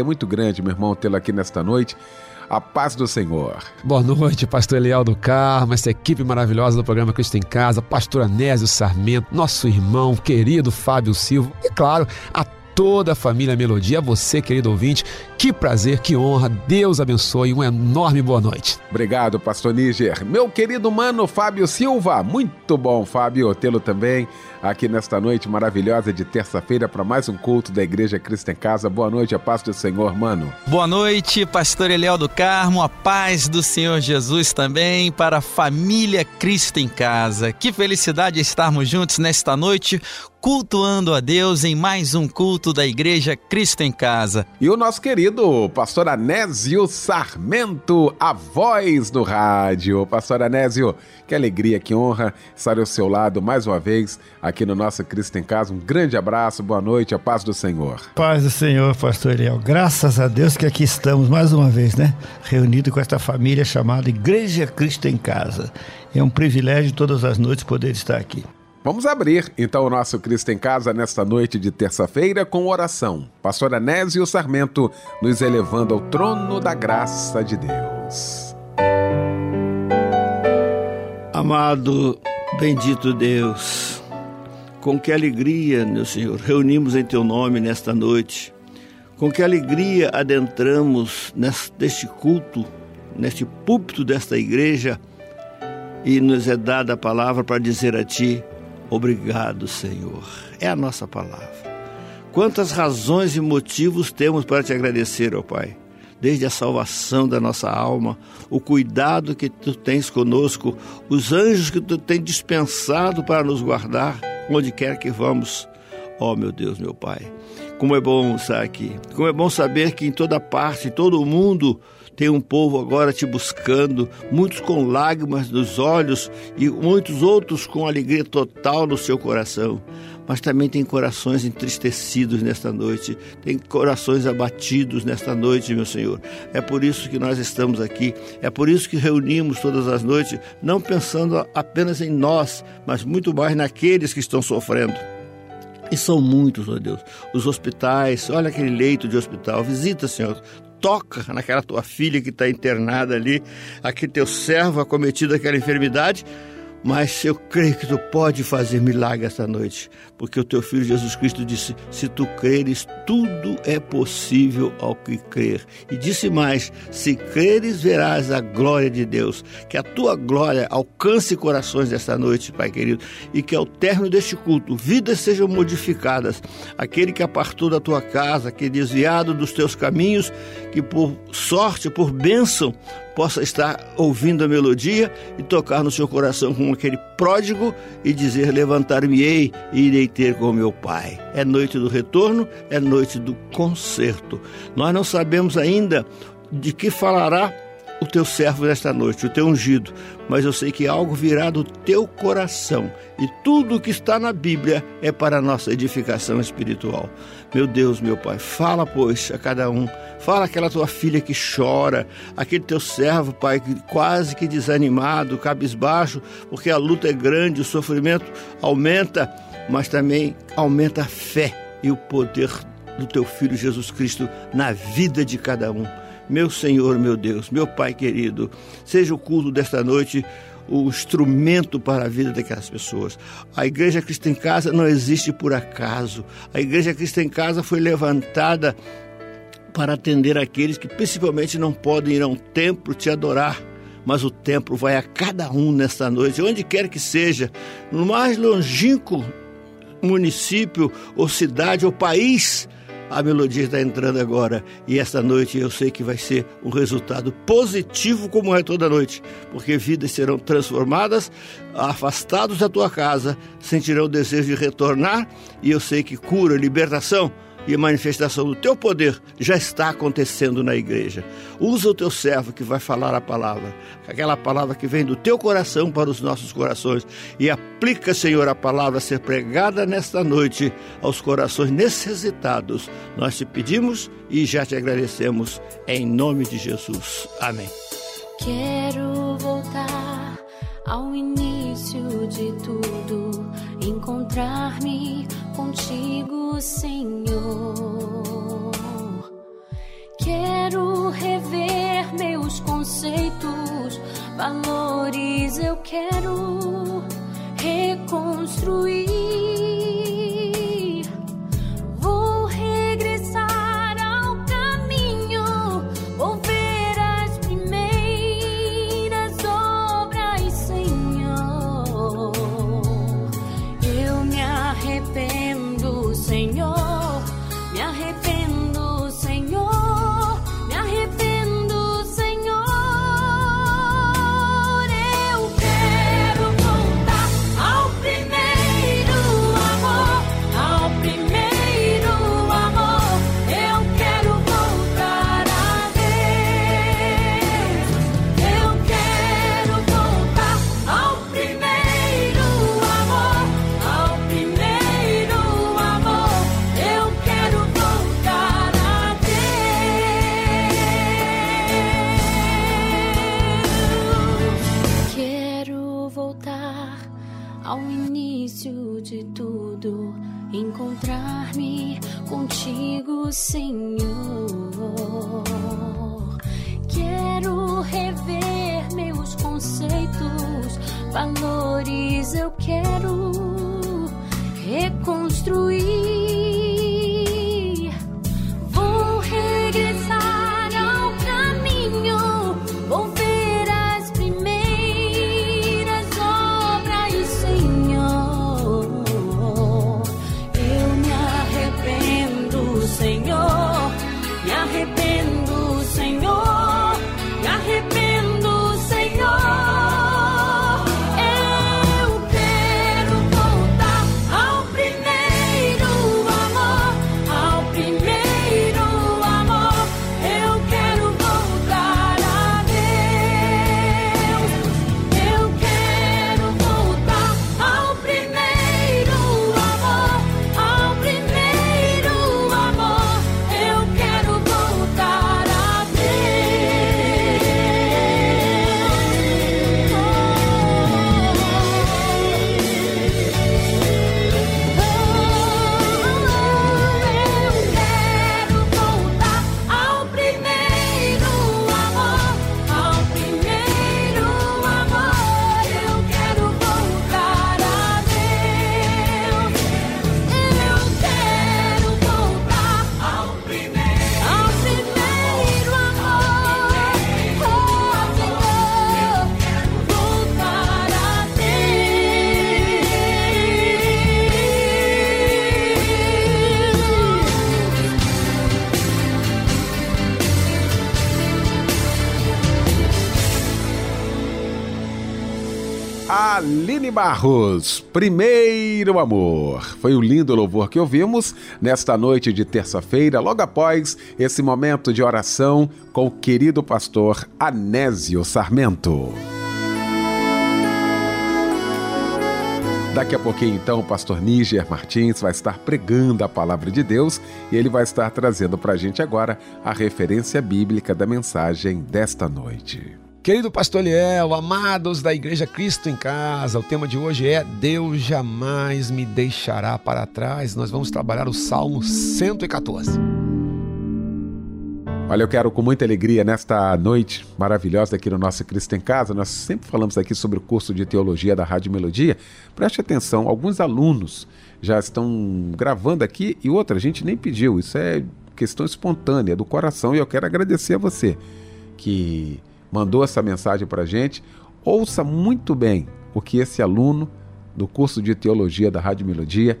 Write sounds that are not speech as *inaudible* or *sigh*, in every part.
muito muito grande, meu irmão, tê-lo aqui nesta noite. A paz do Senhor. Boa noite, pastor Eliel do Carmo, essa equipe maravilhosa do programa Cristo em Casa, pastor Anésio Sarmento, nosso irmão querido Fábio Silva e, claro, a toda a família Melodia, a você, querido ouvinte. Que prazer, que honra. Deus abençoe. Uma enorme boa noite. Obrigado, pastor Níger. Meu querido mano Fábio Silva. Muito bom, Fábio, tê-lo também aqui nesta noite maravilhosa de terça-feira para mais um culto da Igreja Cristo em Casa. Boa noite, a paz do Senhor, mano. Boa noite, pastor Eliel do Carmo, a paz do Senhor Jesus também para a família Cristo em Casa. Que felicidade estarmos juntos nesta noite cultuando a Deus em mais um culto da Igreja Cristo em Casa. E o nosso querido pastor Anésio Sarmento, a voz do rádio. Pastor Anésio, que alegria, que honra estar ao seu lado mais uma vez aqui no nosso Cristo em Casa. Um grande abraço, boa noite, a paz do Senhor. Paz do Senhor, pastor Eliel. Graças a Deus que aqui estamos mais uma vez, né? Reunido com esta família chamada Igreja Cristo em Casa. É um privilégio todas as noites poder estar aqui. Vamos abrir então o nosso Cristo em Casa nesta noite de terça-feira com oração. Pastor Anésio Sarmento nos elevando ao trono da graça de Deus. Amado, bendito Deus, com que alegria, meu Senhor, reunimos em Teu nome nesta noite. Com que alegria adentramos neste culto, neste púlpito desta igreja e nos é dada a palavra para dizer a Ti: Obrigado, Senhor. É a nossa palavra. Quantas razões e motivos temos para te agradecer, ó oh Pai desde a salvação da nossa alma, o cuidado que tu tens conosco, os anjos que tu tens dispensado para nos guardar onde quer que vamos. Ó oh, meu Deus, meu Pai, como é bom estar aqui, como é bom saber que em toda parte, em todo o mundo, tem um povo agora te buscando, muitos com lágrimas nos olhos e muitos outros com alegria total no seu coração mas também tem corações entristecidos nesta noite, tem corações abatidos nesta noite, meu Senhor. É por isso que nós estamos aqui, é por isso que reunimos todas as noites, não pensando apenas em nós, mas muito mais naqueles que estão sofrendo. E são muitos, ó Deus. Os hospitais, olha aquele leito de hospital, visita, Senhor, toca naquela tua filha que está internada ali, aquele teu servo acometido daquela enfermidade mas eu creio que tu pode fazer milagre esta noite, porque o teu filho Jesus Cristo disse: se tu creres, tudo é possível ao que crer. E disse mais: se creres, verás a glória de Deus. Que a tua glória alcance corações desta noite, Pai querido, e que ao término deste culto, vidas sejam modificadas. Aquele que apartou da tua casa, que desviado dos teus caminhos, que por sorte, por bênção, possa estar ouvindo a melodia e tocar no seu coração como aquele pródigo e dizer: Levantar-me-ei e irei ter com meu Pai. É noite do retorno, é noite do concerto. Nós não sabemos ainda de que falará o teu servo nesta noite, o teu ungido, mas eu sei que algo virá do teu coração e tudo o que está na Bíblia é para a nossa edificação espiritual. Meu Deus, meu Pai, fala, pois, a cada um. Fala aquela tua filha que chora, aquele teu servo, Pai, que quase que desanimado, cabisbaixo, porque a luta é grande, o sofrimento aumenta, mas também aumenta a fé e o poder do teu filho Jesus Cristo na vida de cada um. Meu Senhor, meu Deus, meu Pai querido, seja o culto desta noite o instrumento para a vida daquelas pessoas. A Igreja Cristo em Casa não existe por acaso. A Igreja Cristo em Casa foi levantada para atender aqueles que principalmente não podem ir a um templo te adorar, mas o templo vai a cada um nesta noite, onde quer que seja, no mais longínquo município ou cidade ou país a melodia está entrando agora. E esta noite eu sei que vai ser um resultado positivo, como é toda noite, porque vidas serão transformadas, afastados da tua casa, sentirão o desejo de retornar e eu sei que cura, libertação e a manifestação do teu poder já está acontecendo na igreja. Usa o teu servo que vai falar a palavra, aquela palavra que vem do teu coração para os nossos corações, e aplica, Senhor, a palavra a ser pregada nesta noite aos corações necessitados. Nós te pedimos e já te agradecemos em nome de Jesus. Amém. Quero voltar ao início de tudo, encontrar-me contigo, Senhor. Quero rever meus conceitos, valores, eu quero reconstruir. Aline Barros, Primeiro Amor. Foi o lindo louvor que ouvimos nesta noite de terça-feira, logo após esse momento de oração com o querido pastor Anésio Sarmento. Daqui a pouquinho, então, o pastor Níger Martins vai estar pregando a palavra de Deus e ele vai estar trazendo para a gente agora a referência bíblica da mensagem desta noite. Querido pastor Liel, amados da Igreja Cristo em Casa, o tema de hoje é Deus jamais me deixará para trás. Nós vamos trabalhar o Salmo 114. Olha, eu quero com muita alegria nesta noite maravilhosa aqui no nosso Cristo em Casa. Nós sempre falamos aqui sobre o curso de teologia da Rádio Melodia. Preste atenção, alguns alunos já estão gravando aqui e outra, a gente nem pediu. Isso é questão espontânea do coração e eu quero agradecer a você que mandou essa mensagem para a gente. Ouça muito bem o que esse aluno do curso de teologia da Rádio Melodia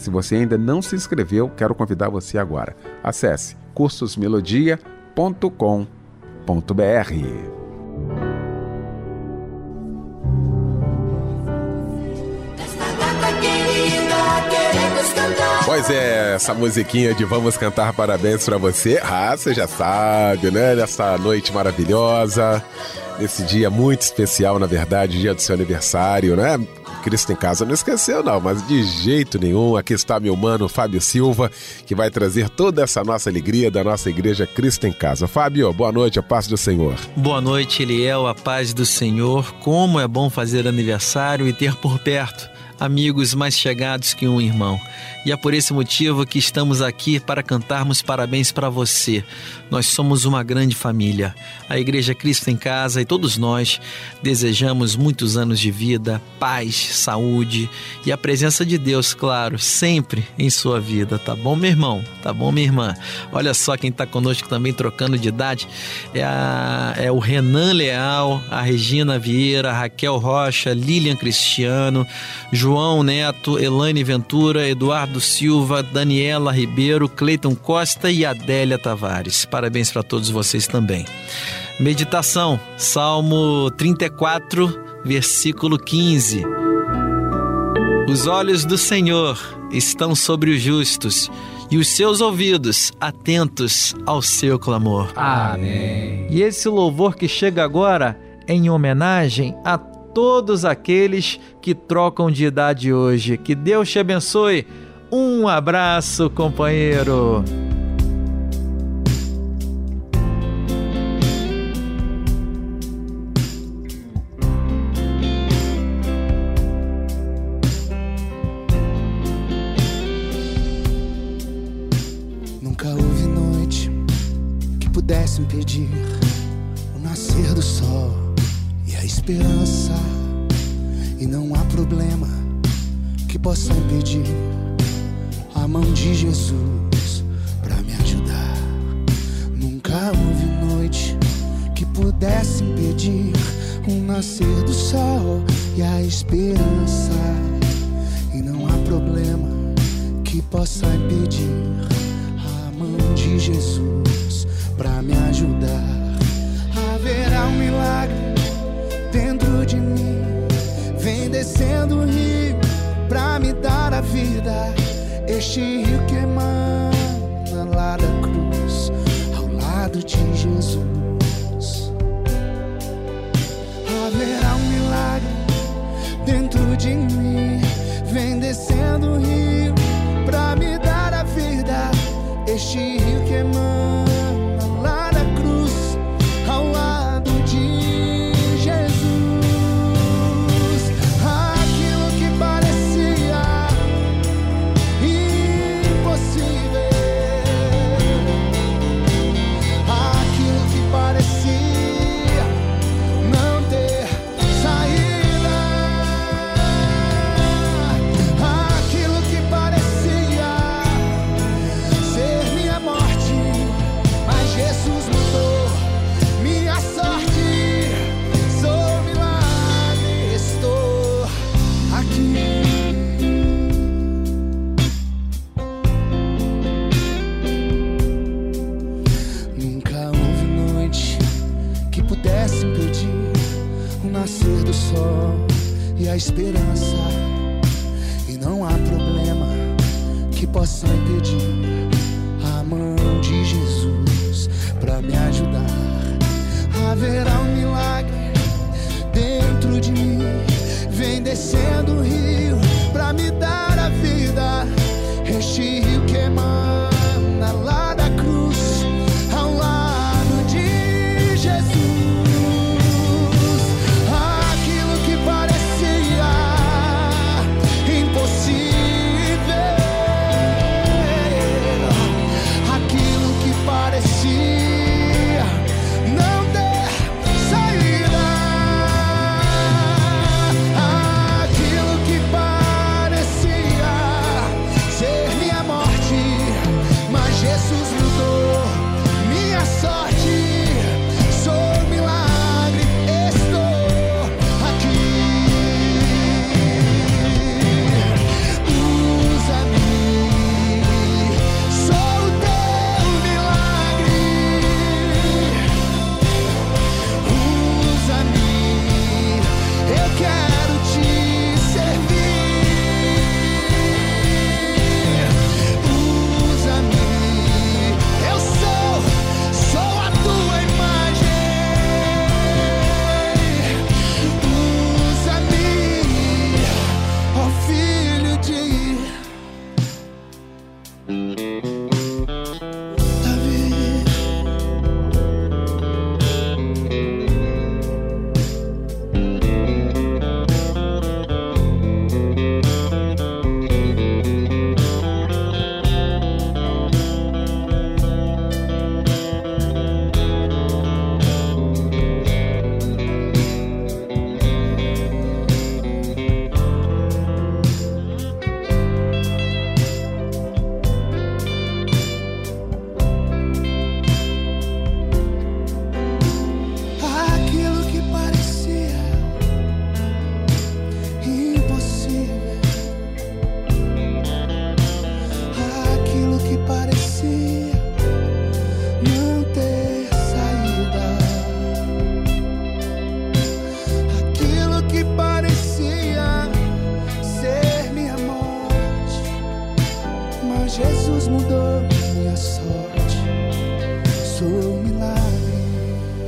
Se você ainda não se inscreveu, quero convidar você agora. Acesse cursosmelodia.com.br. Pois é, essa musiquinha de Vamos Cantar Parabéns para você. Ah, você já sabe, né? Nessa noite maravilhosa, nesse dia muito especial, na verdade, dia do seu aniversário, né? Cristo em Casa não esqueceu, não, mas de jeito nenhum. Aqui está meu mano Fábio Silva, que vai trazer toda essa nossa alegria da nossa igreja Cristo em Casa. Fábio, boa noite, a paz do Senhor. Boa noite, Eliel, a paz do Senhor. Como é bom fazer aniversário e ter por perto amigos mais chegados que um irmão. E é por esse motivo que estamos aqui para cantarmos parabéns para você. Nós somos uma grande família. A Igreja Cristo em Casa e todos nós desejamos muitos anos de vida, paz, saúde e a presença de Deus, claro, sempre em sua vida. Tá bom, meu irmão? Tá bom, minha irmã? Olha só quem está conosco também trocando de idade é, a, é o Renan Leal, a Regina Vieira, a Raquel Rocha, Lilian Cristiano, João Neto, Elaine Ventura, Eduardo Silva, Daniela Ribeiro, Cleiton Costa e Adélia Tavares. Parabéns para todos vocês também. Meditação, Salmo 34, versículo 15. Os olhos do Senhor estão sobre os justos e os seus ouvidos atentos ao seu clamor. Amém. E esse louvor que chega agora em homenagem a todos aqueles que trocam de idade hoje. Que Deus te abençoe um abraço, companheiro.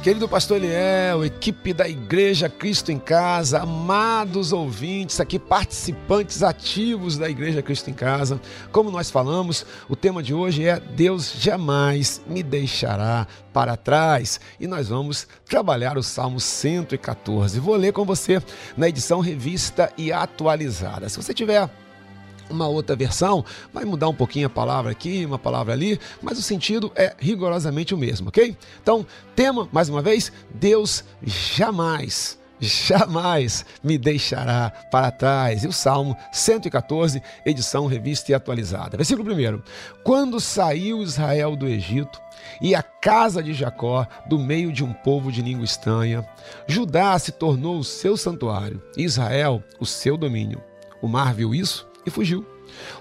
Querido pastor Eliel, equipe da Igreja Cristo em Casa, amados ouvintes, aqui participantes ativos da Igreja Cristo em Casa. Como nós falamos, o tema de hoje é Deus jamais me deixará para trás. E nós vamos trabalhar o Salmo 114. Vou ler com você na edição revista e atualizada. Se você tiver uma outra versão, vai mudar um pouquinho a palavra aqui, uma palavra ali, mas o sentido é rigorosamente o mesmo, ok? Então, tema, mais uma vez, Deus jamais jamais me deixará para trás. E o Salmo 114, edição revista e atualizada. Versículo 1. Quando saiu Israel do Egito e a casa de Jacó do meio de um povo de língua estranha, Judá se tornou o seu santuário, Israel o seu domínio. O mar viu isso e fugiu.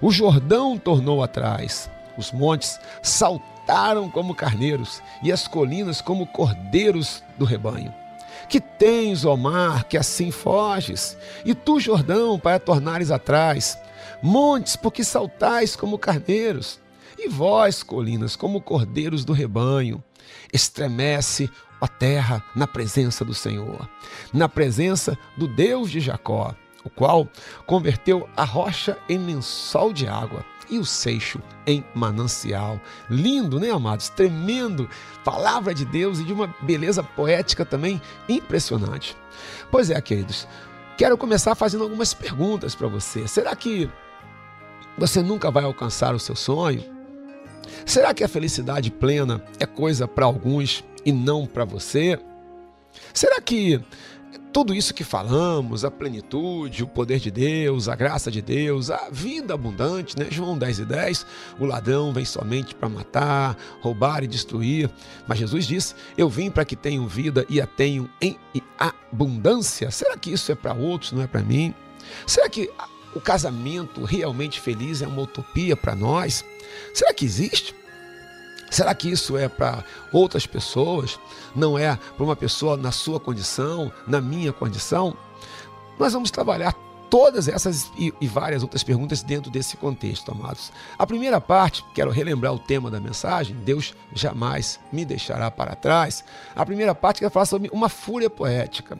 O Jordão tornou atrás, os montes saltaram como carneiros e as colinas como cordeiros do rebanho. Que tens, ó mar, que assim foges, e tu, Jordão, para tornares atrás, montes, porque saltais como carneiros, e vós, colinas, como cordeiros do rebanho. Estremece a terra na presença do Senhor, na presença do Deus de Jacó o qual converteu a rocha em lençol de água e o seixo em manancial. Lindo, né, amados? Tremendo. Palavra de Deus e de uma beleza poética também impressionante. Pois é, queridos, quero começar fazendo algumas perguntas para você. Será que você nunca vai alcançar o seu sonho? Será que a felicidade plena é coisa para alguns e não para você? Será que tudo isso que falamos, a plenitude, o poder de Deus, a graça de Deus, a vida abundante, né? João 10 e 10, o ladrão vem somente para matar, roubar e destruir. Mas Jesus disse: Eu vim para que tenham vida e a tenham em abundância. Será que isso é para outros, não é para mim? Será que o casamento realmente feliz é uma utopia para nós? Será que existe? Será que isso é para outras pessoas? Não é para uma pessoa na sua condição, na minha condição? Nós vamos trabalhar todas essas e, várias outras perguntas dentro desse contexto, amados. A primeira parte, quero relembrar o tema da mensagem: Deus jamais me deixará para trás. A primeira parte quer falar sobre uma fúria poética,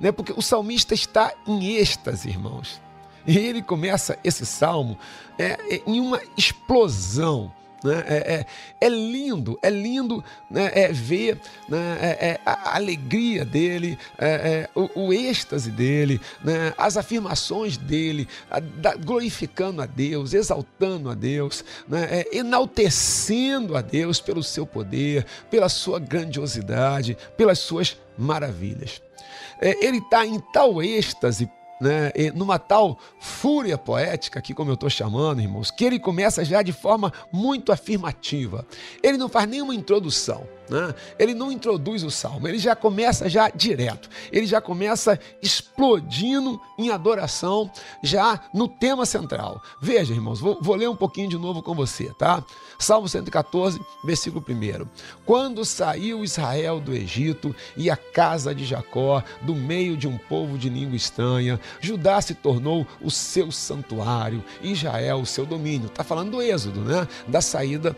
né? porque o salmista está em êxtase, irmãos. E ele começa esse salmo é, é, em uma explosão né? É, é, é, lindo, é lindo né? é ver né? é, é a alegria dele, é, é, o, o, êxtase dele, né? as afirmações dele, a, da, glorificando a Deus, exaltando a Deus, né? enaltecendo a Deus pelo seu poder, pela sua grandiosidade, pelas suas maravilhas. ele está em tal êxtase né, numa tal fúria poética, aqui como eu estou chamando, irmãos, que ele começa já de forma muito afirmativa. Ele não faz nenhuma introdução. Né? Ele não introduz o salmo, ele já começa já direto, ele já começa explodindo em adoração, já no tema central. Veja, irmãos, vou, vou ler um pouquinho de novo com você, tá? Salmo 114, versículo 1. Quando saiu Israel do Egito e a casa de Jacó, do meio de um povo de língua estranha, Judá se tornou o seu santuário, Israel o seu domínio. Está falando do Êxodo, né? Da saída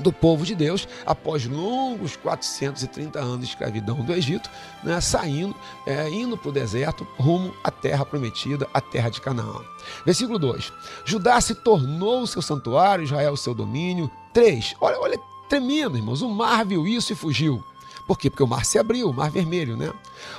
do povo de Deus após longos 430 anos de escravidão do Egito, né, saindo, é, indo para o deserto rumo à terra prometida, a terra de Canaã. Versículo 2: Judá se tornou o seu santuário, Israel o seu domínio. 3. Olha, olha, tremendo, irmãos. O mar viu isso e fugiu. Por quê? Porque o mar se abriu, o mar vermelho, né?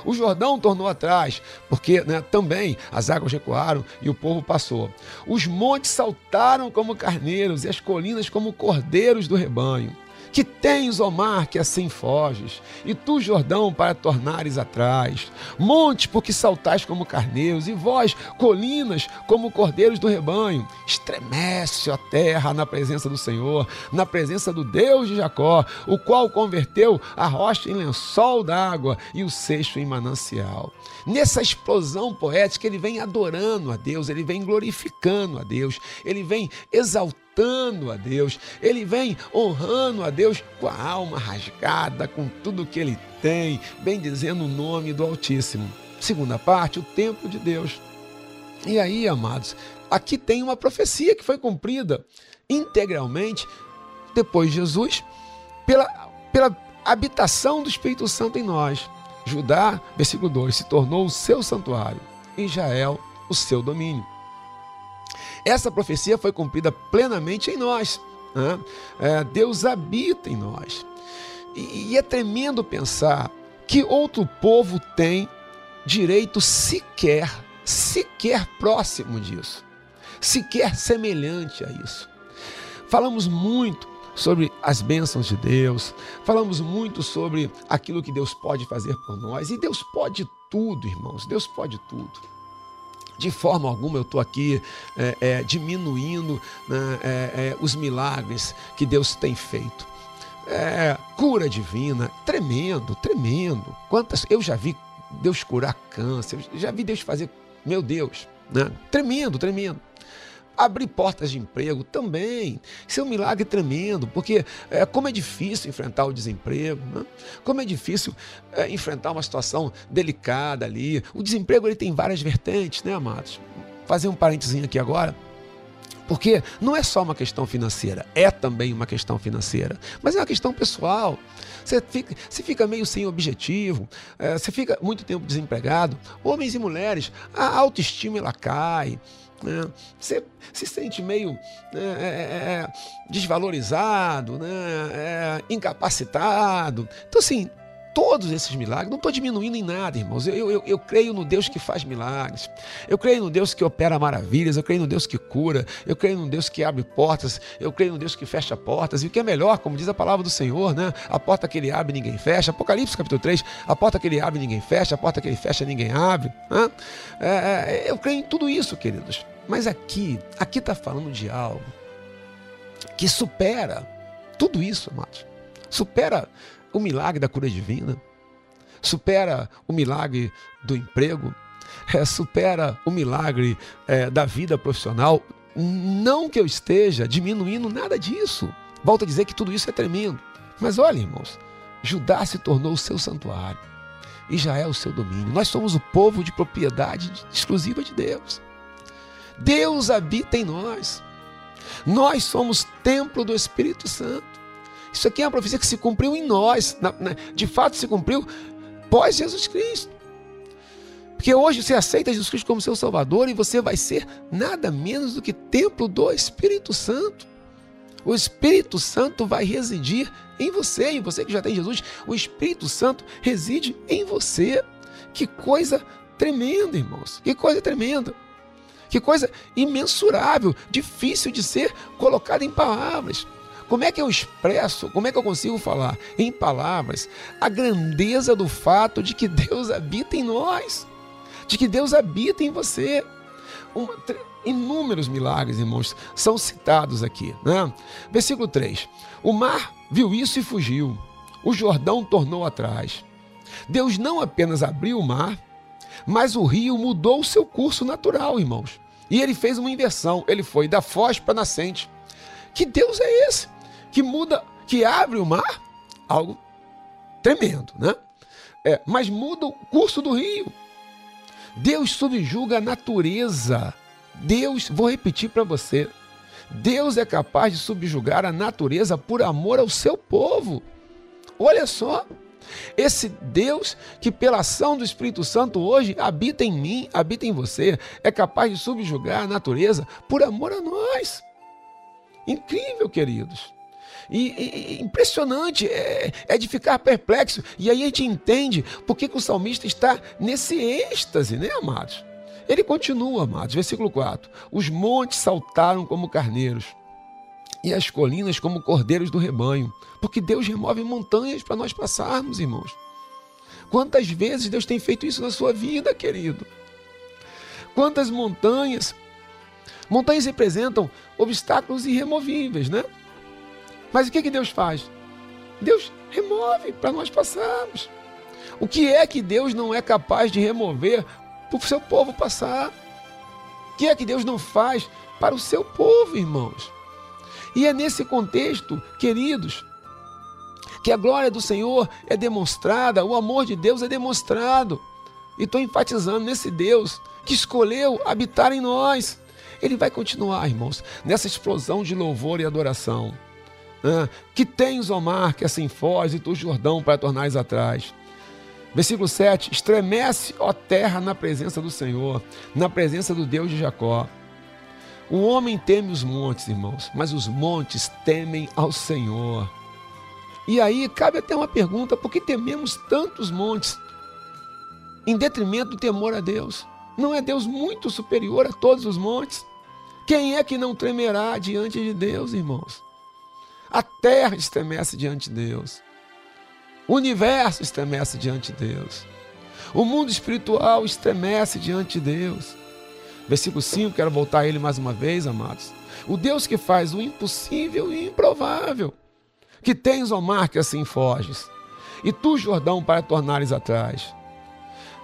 O Jordão tornou atrás, porque né, também as águas recuaram e o povo passou. Os montes saltaram como carneiros e as colinas como cordeiros do rebanho. Que tens, ó mar, que assim foges, e tu, Jordão, para tornares atrás. Monte, porque saltais como carneiros, e vós, colinas, como cordeiros do rebanho. Estremece a terra na presença do Senhor, na presença do Deus de Jacó, o qual converteu a rocha em lençol d'água e o seixo em manancial. Nessa explosão poética, ele vem adorando a Deus, ele vem glorificando a Deus, ele vem exaltando exaltando a Deus, ele vem honrando a Deus com a alma rasgada, com tudo que ele tem, bem dizendo o nome do Altíssimo. Segunda parte, o templo de Deus. E aí, amados, aqui tem uma profecia que foi cumprida integralmente depois de Jesus pela, pela habitação do Espírito Santo em nós. Judá, versículo 2, se tornou o seu santuário, Israel, o seu domínio. Essa profecia foi cumprida plenamente em nós. Né? É, Deus habita em nós. E, e é tremendo pensar que outro povo tem direito sequer, sequer próximo disso, sequer semelhante a isso. Falamos muito sobre as bênçãos de Deus, falamos muito sobre aquilo que Deus pode fazer por nós, e Deus pode tudo, irmãos, Deus pode tudo. De forma alguma eu estou aqui é, é, diminuindo né, é, é, os milagres que Deus tem feito. É, cura divina, tremendo, tremendo. Quantas eu já vi Deus curar câncer, já vi Deus fazer, meu Deus, né? tremendo, tremendo. Abrir portas de emprego também. Isso é um milagre tremendo, porque é, como é difícil enfrentar o desemprego, né? como é difícil é, enfrentar uma situação delicada ali. O desemprego ele tem várias vertentes, né, amados? Fazer um parênteses aqui agora. Porque não é só uma questão financeira, é também uma questão financeira, mas é uma questão pessoal. Você fica, você fica meio sem objetivo, é, você fica muito tempo desempregado. Homens e mulheres, a autoestima ela cai, né? Você se sente meio né, é, é, é desvalorizado, né, incapacitado. Então, assim, todos esses milagres, não estou diminuindo em nada, irmãos. Eu, eu, eu, creio no Deus que faz milagres. Eu creio no Deus que opera maravilhas. Eu creio no Deus que cura. Eu creio no Deus que abre portas. Eu creio no Deus que fecha portas. E o que é melhor, como diz a palavra do Senhor, né? A porta que ele abre, ninguém fecha. Apocalipse capítulo 3. A porta que ele abre, ninguém fecha. A porta que ele fecha, ninguém abre. Né? É, eu creio em tudo isso, queridos. Mas aqui, aqui está falando de algo que supera tudo isso, amados. Supera o milagre da cura divina, supera o milagre do emprego, é, supera o milagre é, da vida profissional. Não que eu esteja diminuindo nada disso. Volto a dizer que tudo isso é tremendo. Mas olha, irmãos, Judá se tornou o seu santuário. Israel o seu domínio. Nós somos o povo de propriedade exclusiva de Deus. Deus habita em nós. Nós somos templo do Espírito Santo. Isso aqui é uma profecia que se cumpriu em nós. De fato, se cumpriu pós Jesus Cristo. Porque hoje você aceita Jesus Cristo como seu Salvador e você vai ser nada menos do que templo do Espírito Santo. O Espírito Santo vai residir em você, e você que já tem Jesus, o Espírito Santo reside em você. Que coisa tremenda, irmãos. Que coisa tremenda. Que coisa imensurável, difícil de ser colocada em palavras. Como é que eu expresso, como é que eu consigo falar em palavras a grandeza do fato de que Deus habita em nós, de que Deus habita em você? Uma, inúmeros milagres, irmãos, são citados aqui. Né? Versículo 3: O mar viu isso e fugiu, o Jordão tornou atrás. Deus não apenas abriu o mar, mas o rio mudou o seu curso natural, irmãos. E ele fez uma inversão, ele foi da foz para nascente. Que Deus é esse? que muda, que abre o mar, algo tremendo, né? É, mas muda o curso do rio. Deus subjuga a natureza. Deus, vou repetir para você, Deus é capaz de subjugar a natureza por amor ao seu povo. Olha só, esse Deus que, pela ação do Espírito Santo, hoje habita em mim, habita em você, é capaz de subjugar a natureza por amor a nós. Incrível, queridos. E, e impressionante, é, é, de ficar perplexo. E aí a gente entende por que, que o salmista está nesse êxtase, né, amados? Ele continua, amados, versículo 4: Os montes saltaram como carneiros, e as colinas como cordeiros do rebanho, porque Deus remove montanhas para nós passarmos, irmãos. Quantas vezes Deus tem feito isso na sua vida, querido? Quantas montanhas? Montanhas representam obstáculos irremovíveis, né? Mas o que, que Deus faz? Deus remove para nós passarmos. O que é que Deus não é capaz de remover para o seu povo passar? O que é que Deus não faz para o seu povo, irmãos? E é nesse contexto, queridos, que a glória do Senhor é demonstrada, o amor de Deus é demonstrado. E estou enfatizando nesse Deus que escolheu habitar em nós. Ele vai continuar, irmãos, nessa explosão de louvor e adoração. Ah, que tens, Omar, que assim foz, e tu, Jordão, para tornares atrás. Versículo 7: Estremece, ó terra, na presença do Senhor, na presença do Deus de Jacó. O homem teme os montes, irmãos, mas os montes temem ao Senhor. E aí cabe até uma pergunta: por que tememos tantos montes em detrimento do temor a Deus? Não é Deus muito superior a todos os montes? Quem é que não tremerá diante de Deus, irmãos? A terra estremece diante de Deus. O universo estremece diante de Deus. O mundo espiritual estremece diante de Deus. Versículo 5, quero voltar a ele mais uma vez, amados. O Deus que faz o impossível e improvável. Que tens, ó mar, que assim foges. E tu, Jordão, para tornares atrás.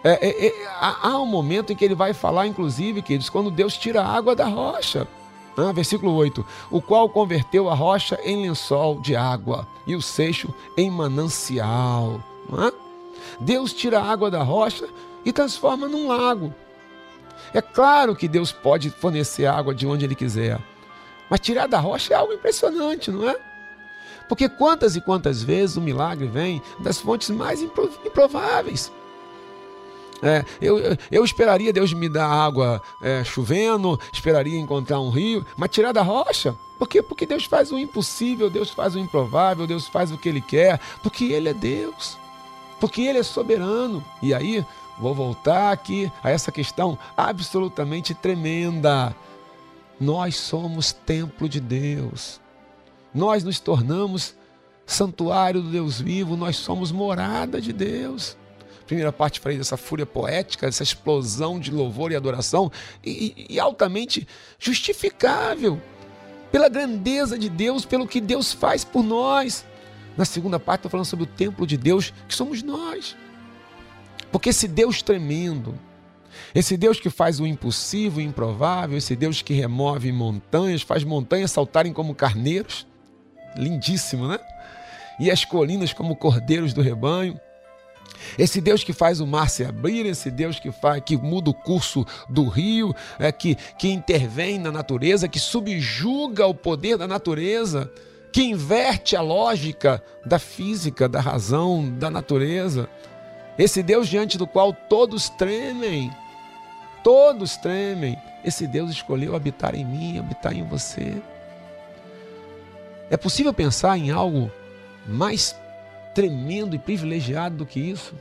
É, é, é, há um momento em que ele vai falar, inclusive, queridos, quando Deus tira a água da rocha. Ah, versículo 8: O qual converteu a rocha em lençol de água e o seixo em manancial. Ah? Deus tira a água da rocha e transforma num lago. É claro que Deus pode fornecer água de onde Ele quiser, mas tirar da rocha é algo impressionante, não é? Porque quantas e quantas vezes o milagre vem das fontes mais improváveis. É, eu, eu esperaria Deus me dar água é, chovendo, esperaria encontrar um rio, mas tirar da rocha. Por quê? Porque Deus faz o impossível, Deus faz o improvável, Deus faz o que Ele quer, porque Ele é Deus, porque Ele é soberano. E aí, vou voltar aqui a essa questão absolutamente tremenda. Nós somos templo de Deus, nós nos tornamos santuário do Deus vivo, nós somos morada de Deus primeira parte falei dessa fúria poética, dessa explosão de louvor e adoração, e, e altamente justificável pela grandeza de Deus, pelo que Deus faz por nós. Na segunda parte, estou falando sobre o templo de Deus, que somos nós. Porque esse Deus tremendo, esse Deus que faz o impossível, o improvável, esse Deus que remove montanhas, faz montanhas saltarem como carneiros, lindíssimo, né? E as colinas como cordeiros do rebanho. Esse Deus que faz o mar se abrir, esse Deus que faz, que muda o curso do rio, é, que, que intervém na natureza, que subjuga o poder da natureza, que inverte a lógica da física, da razão, da natureza. Esse Deus diante do qual todos tremem, todos tremem. Esse Deus escolheu habitar em mim, habitar em você. É possível pensar em algo mais tremendo e privilegiado do que isso.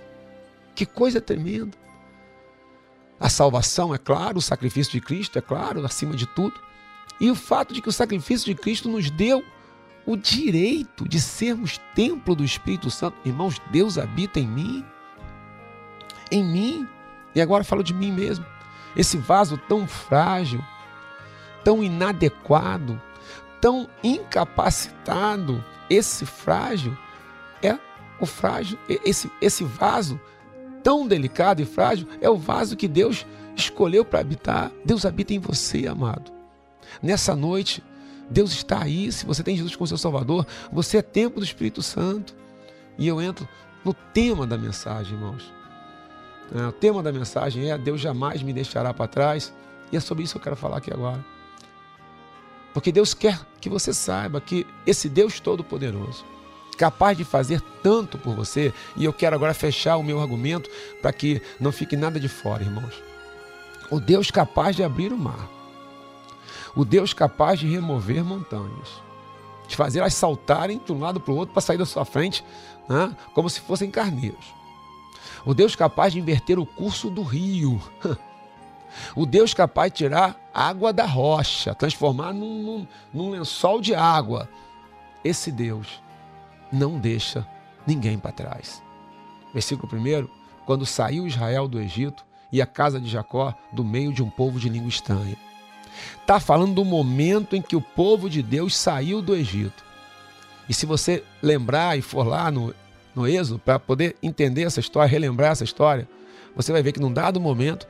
Que coisa tremenda. A salvação, é claro, o sacrifício de Cristo, é claro, acima de tudo. E o fato de que o sacrifício de Cristo nos deu o direito de sermos templo do Espírito Santo. Irmãos, Deus habita em mim. Em mim. E agora falo de mim mesmo. Esse vaso tão frágil, tão inadequado, tão incapacitado, esse frágil é o frágil, esse, esse vaso tão delicado e frágil, é o vaso que Deus escolheu para habitar. Deus habita em você, amado. Nessa noite, Deus está aí. Se você tem Jesus como seu Salvador, você é templo do Espírito Santo. E eu entro no tema da mensagem, irmãos. É, o tema da mensagem é: Deus jamais me deixará para trás. E é sobre isso que eu quero falar aqui agora. Porque Deus quer que você saiba que esse Deus Todo-Poderoso, capaz de fazer tanto por você. E eu quero agora fechar o meu argumento para que não fique nada de fora, irmãos. O Deus capaz de abrir o mar. O Deus capaz de remover montanhas. De fazer elas saltarem de um lado para o outro para sair da sua frente, né? como se fossem carneiros. O Deus capaz de inverter o curso do rio. *laughs* O Deus capaz de tirar água da rocha, transformar num, num, num lençol de água. Esse Deus não deixa ninguém para trás. Versículo 1: Quando saiu Israel do Egito e a casa de Jacó do meio de um povo de língua estranha. Está falando do momento em que o povo de Deus saiu do Egito. E se você lembrar e for lá no, no Êxodo, para poder entender essa história, relembrar essa história, você vai ver que num dado momento,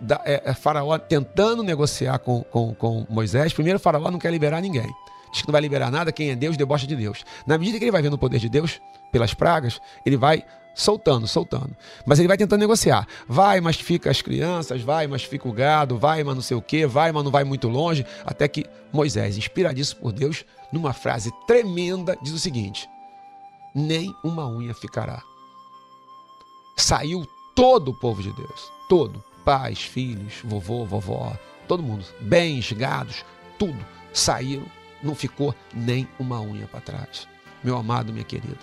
da, é, é Faraó tentando negociar com, com, com Moisés, primeiro Faraó não quer liberar ninguém. diz que não vai liberar nada, quem é Deus debocha de Deus. Na medida que ele vai vendo o poder de Deus pelas pragas, ele vai soltando, soltando. Mas ele vai tentando negociar. Vai, mas fica as crianças, vai, mas fica o gado, vai, mas não sei o quê, vai, mas não vai muito longe. Até que Moisés, inspiradíssimo por Deus, numa frase tremenda, diz o seguinte: Nem uma unha ficará. Saiu todo o povo de Deus, todo, pais, filhos, vovô, vovó, todo mundo, bens, gados, tudo saíram, não ficou nem uma unha para trás. Meu amado, minha querida,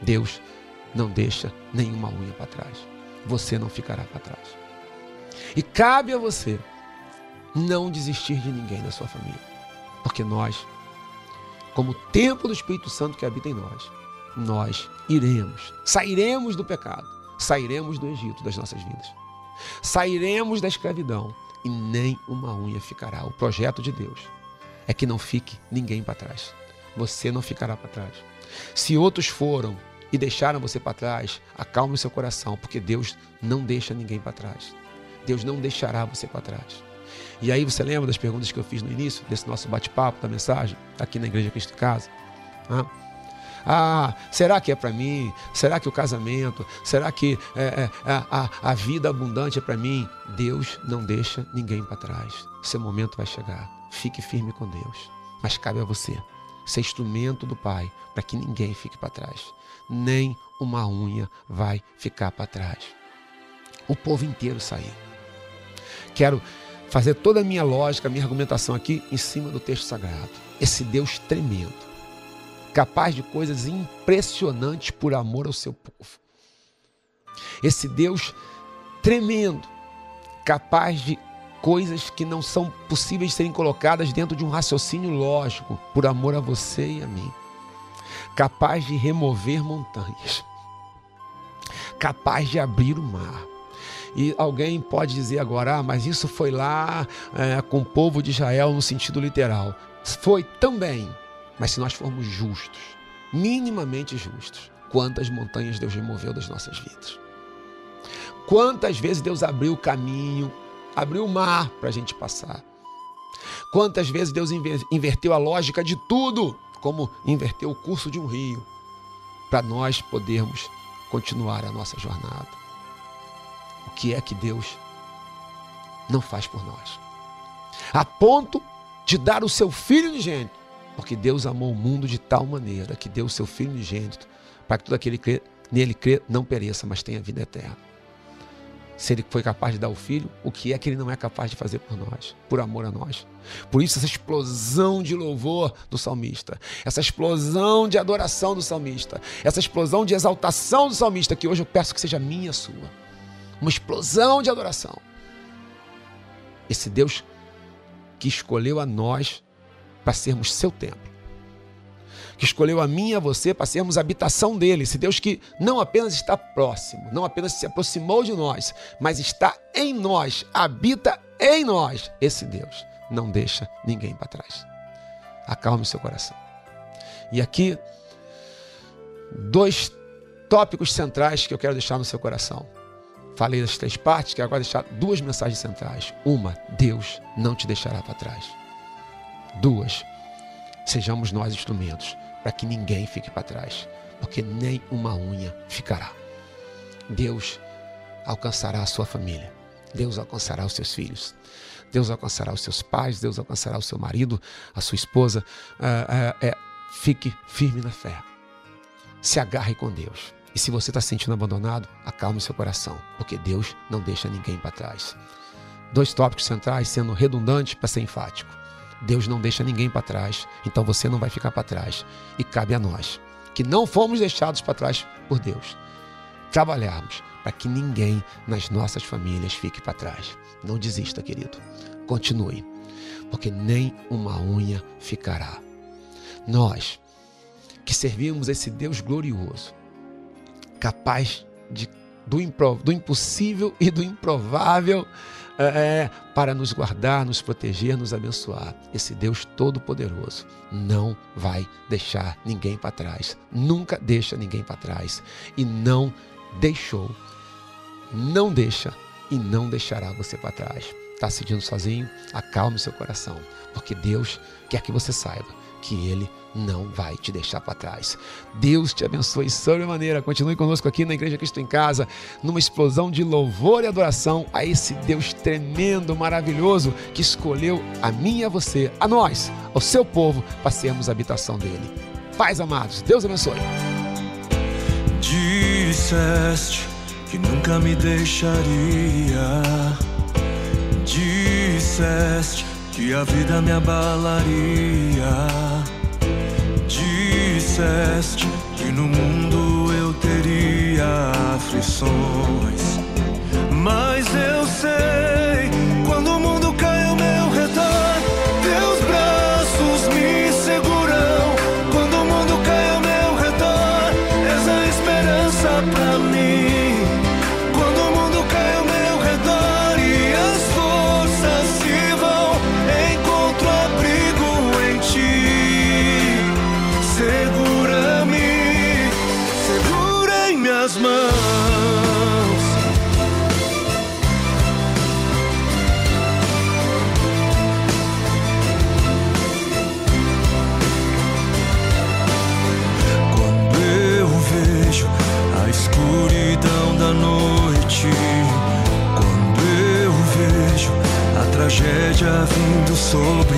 Deus não deixa nenhuma unha para trás. Você não ficará para trás. E cabe a você não desistir de ninguém da sua família. Porque nós, como templo do Espírito Santo que habita em nós, nós iremos, sairemos do pecado, sairemos do Egito das nossas vidas. Sairemos da escravidão e nem uma unha ficará. O projeto de Deus é que não fique ninguém para trás. Você não ficará para trás. Se outros foram e deixaram você para trás, acalme seu coração, porque Deus não deixa ninguém para trás. Deus não deixará você para trás. E aí você lembra das perguntas que eu fiz no início desse nosso bate-papo, da mensagem, aqui na Igreja Cristo Casa? Ah, ah, será que é para mim? Será que o casamento? Será que é, é, a, a vida abundante é para mim? Deus não deixa ninguém para trás. Seu momento vai chegar. Fique firme com Deus. Mas cabe a você ser instrumento do Pai para que ninguém fique para trás. Nem uma unha vai ficar para trás. O povo inteiro sair. Quero fazer toda a minha lógica, a minha argumentação aqui em cima do texto sagrado. Esse Deus tremendo, capaz de coisas impressionantes por amor ao seu povo. Esse Deus tremendo, capaz de coisas que não são possíveis serem colocadas dentro de um raciocínio lógico, por amor a você e a mim. Capaz de remover montanhas, capaz de abrir o mar. E alguém pode dizer agora, ah, mas isso foi lá é, com o povo de Israel no sentido literal. Foi também, mas se nós formos justos, minimamente justos, quantas montanhas Deus removeu das nossas vidas? Quantas vezes Deus abriu o caminho abriu o mar para a gente passar. Quantas vezes Deus inverteu a lógica de tudo, como inverteu o curso de um rio, para nós podermos continuar a nossa jornada. O que é que Deus não faz por nós? A ponto de dar o seu filho unigênito, porque Deus amou o mundo de tal maneira que deu o seu filho unigênito para que todo aquele que nele crê não pereça, mas tenha vida eterna se ele foi capaz de dar o filho, o que é que ele não é capaz de fazer por nós, por amor a nós. Por isso, essa explosão de louvor do salmista, essa explosão de adoração do salmista, essa explosão de exaltação do salmista, que hoje eu peço que seja minha sua. Uma explosão de adoração. Esse Deus que escolheu a nós para sermos seu templo que escolheu a mim e a você para sermos habitação dele. Esse Deus que não apenas está próximo, não apenas se aproximou de nós, mas está em nós, habita em nós. Esse Deus não deixa ninguém para trás. Acalme o seu coração. E aqui, dois tópicos centrais que eu quero deixar no seu coração. Falei das três partes, quero agora deixar duas mensagens centrais. Uma, Deus não te deixará para trás. Duas, sejamos nós instrumentos para que ninguém fique para trás, porque nem uma unha ficará. Deus alcançará a sua família, Deus alcançará os seus filhos, Deus alcançará os seus pais, Deus alcançará o seu marido, a sua esposa. É, é, é, fique firme na fé, se agarre com Deus. E se você está se sentindo abandonado, acalme seu coração, porque Deus não deixa ninguém para trás. Dois tópicos centrais, sendo redundante para ser enfático. Deus não deixa ninguém para trás, então você não vai ficar para trás. E cabe a nós, que não fomos deixados para trás por Deus, trabalharmos para que ninguém nas nossas famílias fique para trás. Não desista, querido. Continue, porque nem uma unha ficará. Nós, que servimos esse Deus glorioso, capaz de, do, do impossível e do improvável, é, é, para nos guardar, nos proteger, nos abençoar. Esse Deus Todo-Poderoso não vai deixar ninguém para trás, nunca deixa ninguém para trás e não deixou, não deixa e não deixará você para trás. Está sentindo sozinho? Acalme seu coração, porque Deus quer que você saiba que Ele não vai te deixar para trás. Deus te abençoe sobremaneira. Continue conosco aqui na Igreja Cristo em Casa, numa explosão de louvor e adoração a esse Deus tremendo, maravilhoso, que escolheu a mim e a você, a nós, ao seu povo, para sermos a habitação dele. Pais amados, Deus abençoe. Disseste que nunca me deixaria. Disseste que a vida me abalaria disseste que no mundo eu teria aflições. Mas eu sei, vindo sobre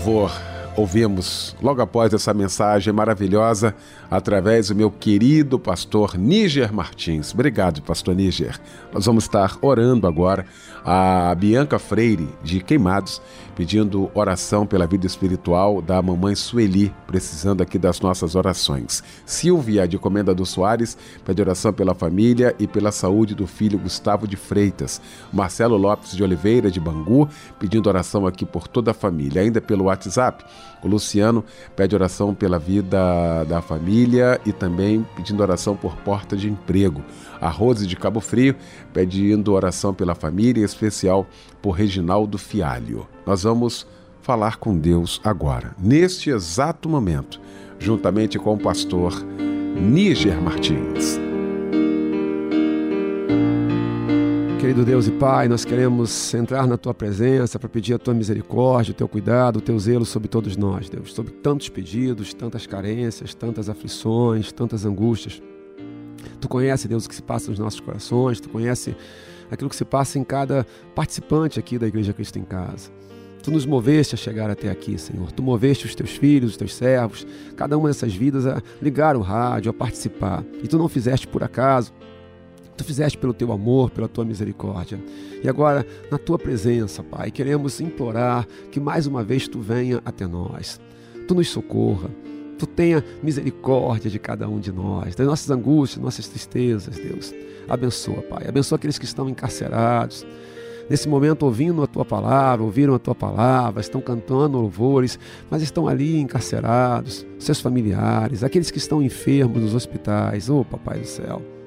Que louvor ouvimos logo após essa mensagem maravilhosa através do meu querido pastor Níger Martins. Obrigado, pastor Níger. Nós vamos estar orando agora a Bianca Freire de Queimados, pedindo oração pela vida espiritual da mamãe Sueli, precisando aqui das nossas orações. Silvia de Comenda do Soares pede oração pela família e pela saúde do filho Gustavo de Freitas. Marcelo Lopes de Oliveira de Bangu pedindo oração aqui por toda a família, ainda pelo WhatsApp. O Luciano pede oração pela vida da família e também pedindo oração por porta de emprego. A Rose de Cabo Frio pedindo oração pela família, em especial por Reginaldo Fialho. Nós vamos falar com Deus agora, neste exato momento, juntamente com o pastor Níger Martins. Querido Deus e Pai, nós queremos entrar na Tua presença para pedir a Tua misericórdia, o Teu cuidado, o Teu zelo sobre todos nós, Deus, sobre tantos pedidos, tantas carências, tantas aflições, tantas angústias. Tu conhece, Deus, o que se passa nos nossos corações, Tu conhece aquilo que se passa em cada participante aqui da Igreja Cristo em Casa. Tu nos moveste a chegar até aqui, Senhor. Tu moveste os teus filhos, os teus servos, cada uma dessas vidas a ligar o rádio, a participar. E tu não fizeste por acaso. Tu fizeste pelo teu amor, pela tua misericórdia. E agora, na tua presença, Pai, queremos implorar que mais uma vez tu venha até nós. Tu nos socorra. Tu tenha misericórdia de cada um de nós, das nossas angústias, nossas tristezas, Deus. Abençoa, Pai. Abençoa aqueles que estão encarcerados nesse momento ouvindo a tua palavra, ouviram a tua palavra, estão cantando louvores, mas estão ali encarcerados, seus familiares, aqueles que estão enfermos nos hospitais. Oh, Papai do céu.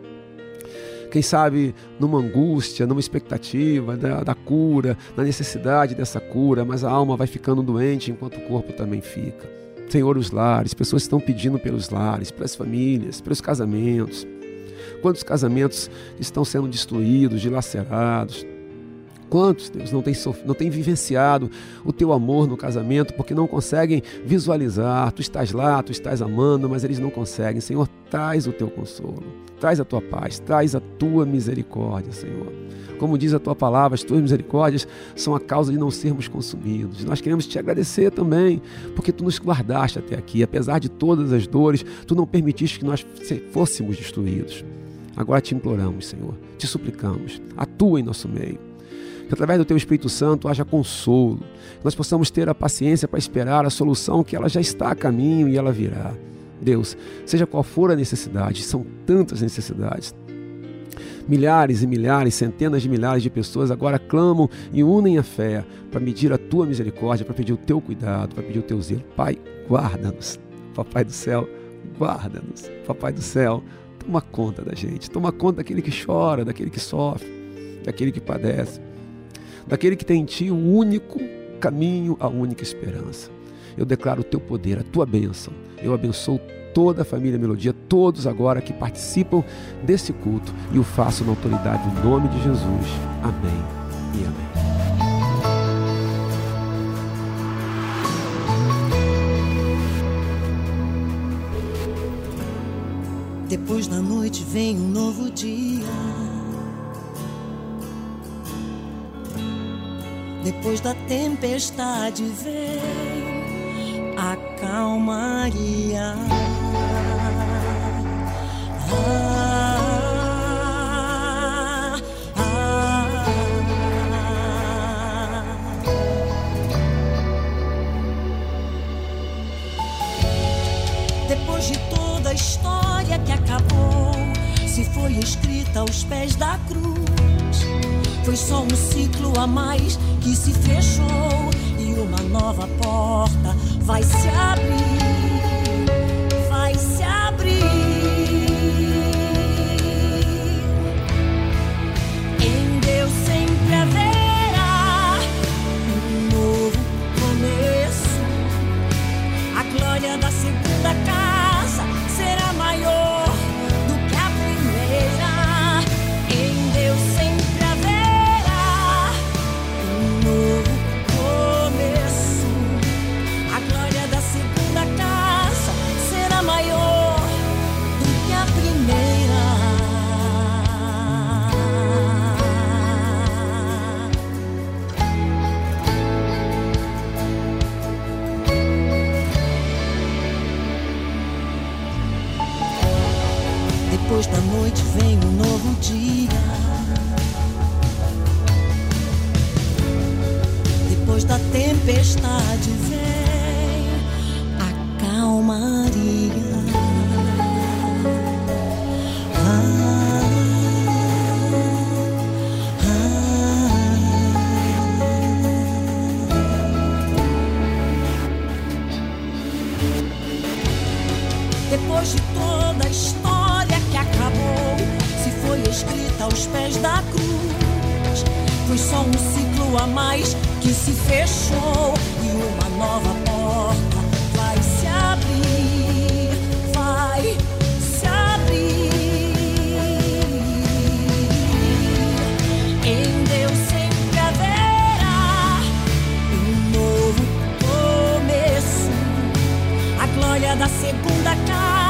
Quem sabe numa angústia, numa expectativa da, da cura, na necessidade dessa cura, mas a alma vai ficando doente enquanto o corpo também fica. Senhor, os lares, pessoas estão pedindo pelos lares, pelas famílias, pelos casamentos. Quantos casamentos estão sendo destruídos, dilacerados? Quantos, Deus, não têm, não têm vivenciado o teu amor no casamento porque não conseguem visualizar? Tu estás lá, tu estás amando, mas eles não conseguem. Senhor, traz o teu consolo, traz a tua paz, traz a tua misericórdia, Senhor. Como diz a tua palavra, as tuas misericórdias são a causa de não sermos consumidos. Nós queremos te agradecer também, porque tu nos guardaste até aqui. Apesar de todas as dores, tu não permitiste que nós fôssemos destruídos. Agora te imploramos, Senhor, te suplicamos, atua em nosso meio que através do Teu Espírito Santo haja consolo, que nós possamos ter a paciência para esperar a solução que ela já está a caminho e ela virá. Deus, seja qual for a necessidade, são tantas necessidades. Milhares e milhares, centenas de milhares de pessoas agora clamam e unem a fé para medir a tua misericórdia, para pedir o teu cuidado, para pedir o teu zelo. Pai, guarda-nos. Papai do céu, guarda-nos. Papai do céu, toma conta da gente, toma conta daquele que chora, daquele que sofre, daquele que padece daquele que tem em ti o único caminho, a única esperança. Eu declaro o teu poder, a tua bênção. Eu abençoo toda a família Melodia, todos agora que participam desse culto e o faço na autoridade do nome de Jesus. Amém e amém. Depois da noite vem um novo dia. Depois da tempestade vem a calmaria. Depois de toda a história que acabou, se foi escrita aos pés da cruz foi só um ciclo a mais que se fechou e uma nova porta vai se abrir. Vem um novo dia. Depois da tempestade vem a calmaria. Depois de toda a história acabou, se foi escrita aos pés da cruz, foi só um ciclo a mais que se fechou e uma nova porta vai se abrir, vai se abrir. Em Deus sempre haverá um novo começo. A glória da segunda casa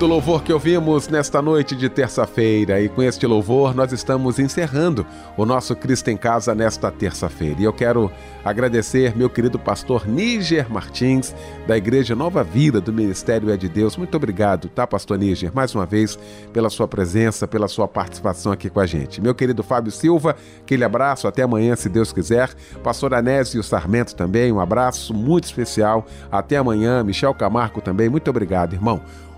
lindo louvor que ouvimos nesta noite de terça-feira. E com este louvor nós estamos encerrando o nosso Cristo em Casa nesta terça-feira. E eu quero agradecer meu querido pastor Níger Martins, da Igreja Nova Vida do Ministério É de Deus. Muito obrigado, tá, pastor Níger, mais uma vez, pela sua presença, pela sua participação aqui com a gente. Meu querido Fábio Silva, aquele abraço, até amanhã, se Deus quiser. Pastor Anésio Sarmento também, um abraço muito especial. Até amanhã. Michel Camargo também, muito obrigado, irmão